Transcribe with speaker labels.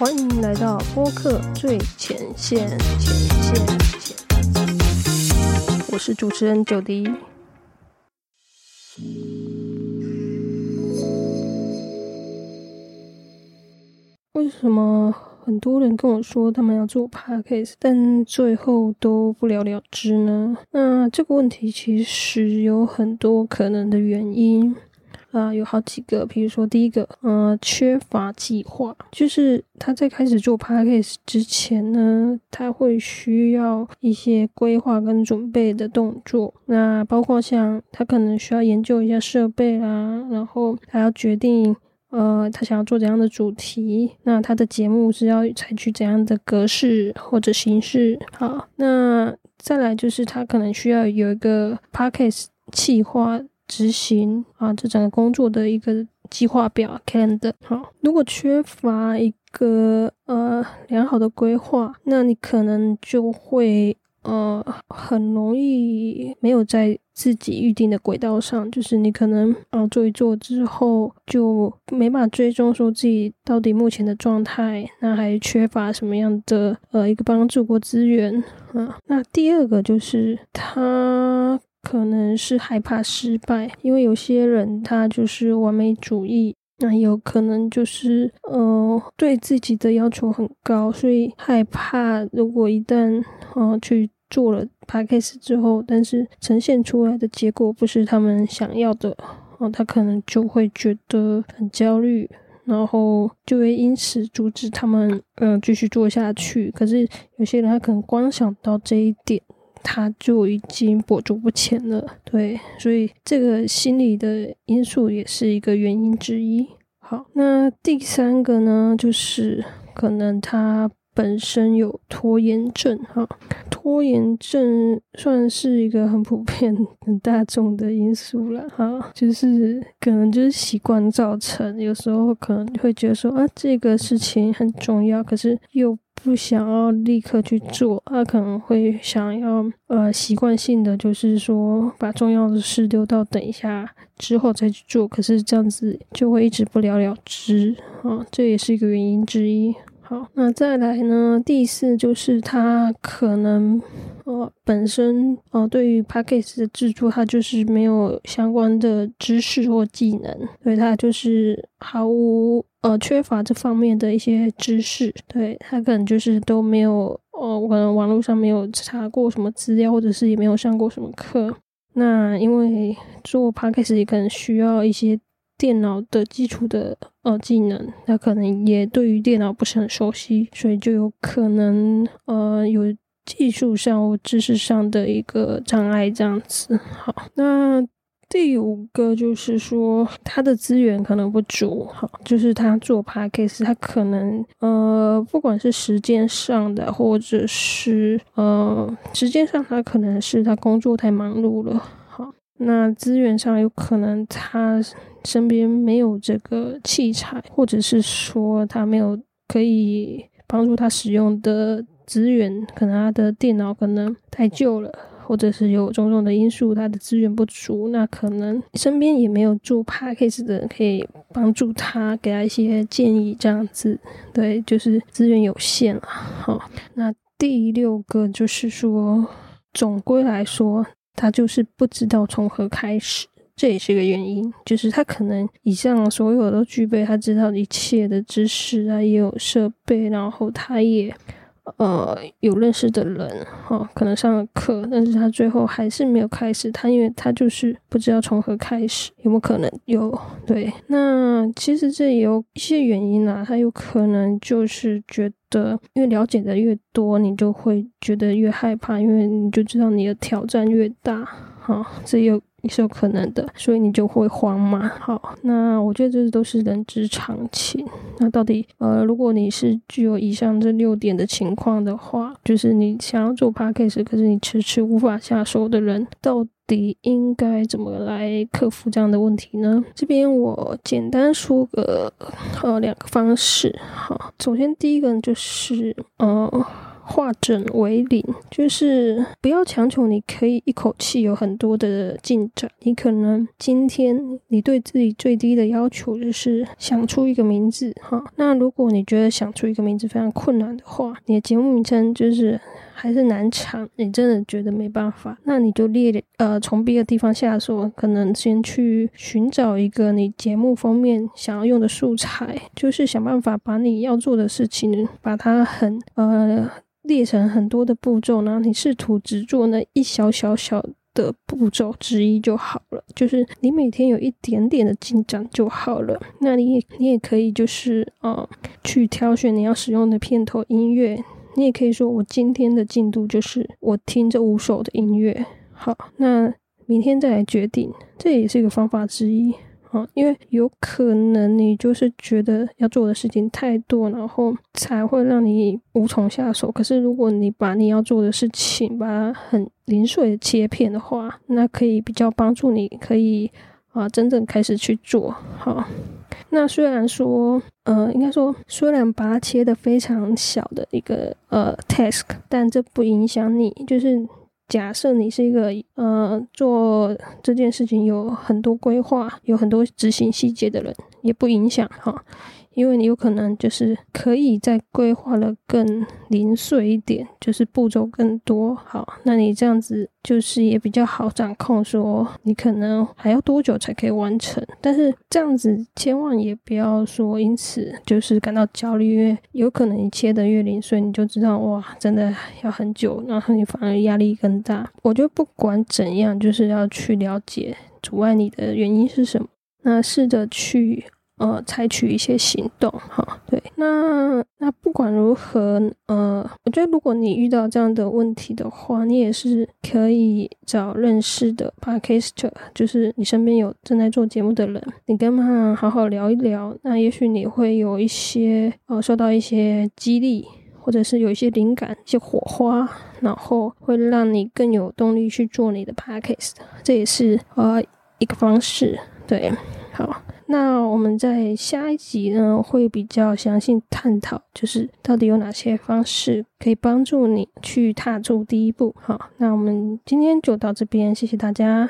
Speaker 1: 欢迎来到播客最前线，前线，前。我是主持人九迪。为什么很多人跟我说他们要做 podcast，但最后都不了了之呢？那这个问题其实有很多可能的原因啊，有好几个。比如说，第一个，呃，缺乏计划，就是他在开始做 podcast 之前呢，他会需要一些规划跟准备的动作。那包括像他可能需要研究一下设备啦，然后还要决定。呃，他想要做怎样的主题？那他的节目是要采取怎样的格式或者形式？好，那再来就是他可能需要有一个 podcast 计划执行啊，这整个工作的一个计划表 calendar。好，如果缺乏一个呃良好的规划，那你可能就会。呃，很容易没有在自己预定的轨道上，就是你可能啊做一做之后，就没办法追踪说自己到底目前的状态，那还缺乏什么样的呃一个帮助或资源啊？那第二个就是他可能是害怕失败，因为有些人他就是完美主义。那有可能就是，呃，对自己的要求很高，所以害怕如果一旦，呃，去做了 p a c k a g e 之后，但是呈现出来的结果不是他们想要的，哦，他可能就会觉得很焦虑，然后就会因此阻止他们，嗯，继续做下去。可是有些人他可能光想到这一点。他就已经跛足不前了，对，所以这个心理的因素也是一个原因之一。好，那第三个呢，就是可能他本身有拖延症，哈，拖延症算是一个很普遍、很大众的因素了，哈，就是可能就是习惯造成，有时候可能会觉得说啊，这个事情很重要，可是又。不想要立刻去做，他可能会想要呃习惯性的就是说把重要的事丢到等一下之后再去做，可是这样子就会一直不了了之啊，这也是一个原因之一。好，那再来呢？第四就是他可能呃本身呃对于 p a c k a g e 的制作，他就是没有相关的知识或技能，所以他就是毫无呃缺乏这方面的一些知识。对他可能就是都没有呃可能网络上没有查过什么资料，或者是也没有上过什么课。那因为做 p a c k a g e 也可能需要一些。电脑的基础的呃技能，他可能也对于电脑不是很熟悉，所以就有可能呃有技术上或知识上的一个障碍这样子。好，那第五个就是说他的资源可能不足，好，就是他做 p a c k a g e 他可能呃不管是时间上的，或者是呃时间上，他可能是他工作太忙碌了。好那资源上有可能他身边没有这个器材，或者是说他没有可以帮助他使用的资源，可能他的电脑可能太旧了，或者是有种种的因素，他的资源不足，那可能身边也没有做 p a c k a g e 的人可以帮助他，给他一些建议，这样子，对，就是资源有限了。好，那第六个就是说，总归来说。他就是不知道从何开始，这也是一个原因。就是他可能以上所有都具备，他知道一切的知识啊，也有设备，然后他也呃有认识的人，哈，可能上了课，但是他最后还是没有开始。他因为他就是不知道从何开始，有没有可能有？对，那其实这也有一些原因啊。他有可能就是觉。的，因为了解的越多，你就会觉得越害怕，因为你就知道你的挑战越大，好，这有也是有可能的，所以你就会慌嘛。好，那我觉得这都是人之常情。那到底，呃，如果你是具有以上这六点的情况的话，就是你想要做 p a c k a g e 可是你迟迟无法下手的人，到。底应该怎么来克服这样的问题呢？这边我简单说个呃两个方式。好，首先第一个就是呃化整为零，就是不要强求你可以一口气有很多的进展。你可能今天你对自己最低的要求就是想出一个名字哈。那如果你觉得想出一个名字非常困难的话，你的节目名称就是还是难产，你真的觉得没办法，那你就列呃从别的地方下手，可能先去寻找一个你节目封面想要用的素材，就是想办法把你要做的事情把它很呃。列成很多的步骤然后，你试图只做那一小小小的步骤之一就好了。就是你每天有一点点的进展就好了。那你也你也可以就是呃去挑选你要使用的片头音乐。你也可以说我今天的进度就是我听这五首的音乐。好，那明天再来决定，这也是一个方法之一。啊，因为有可能你就是觉得要做的事情太多，然后才会让你无从下手。可是如果你把你要做的事情把它很零碎的切片的话，那可以比较帮助你，可以啊真正开始去做。好，那虽然说，呃，应该说虽然把它切的非常小的一个呃 task，但这不影响你，就是。假设你是一个呃做这件事情有很多规划、有很多执行细节的人，也不影响哈。因为你有可能就是可以再规划的更零碎一点，就是步骤更多。好，那你这样子就是也比较好掌控，说你可能还要多久才可以完成。但是这样子千万也不要说因此就是感到焦虑，因为有可能你切的越零碎，你就知道哇，真的要很久，然后你反而压力更大。我觉得不管怎样，就是要去了解阻碍你的原因是什么，那试着去。呃，采取一些行动，哈，对，那那不管如何，呃，我觉得如果你遇到这样的问题的话，你也是可以找认识的 podcaster，就是你身边有正在做节目的人，你跟他好好聊一聊，那也许你会有一些呃，受到一些激励，或者是有一些灵感、一些火花，然后会让你更有动力去做你的 podcast，这也是呃一个方式，对，好。那我们在下一集呢，会比较详细探讨，就是到底有哪些方式可以帮助你去踏出第一步。好，那我们今天就到这边，谢谢大家。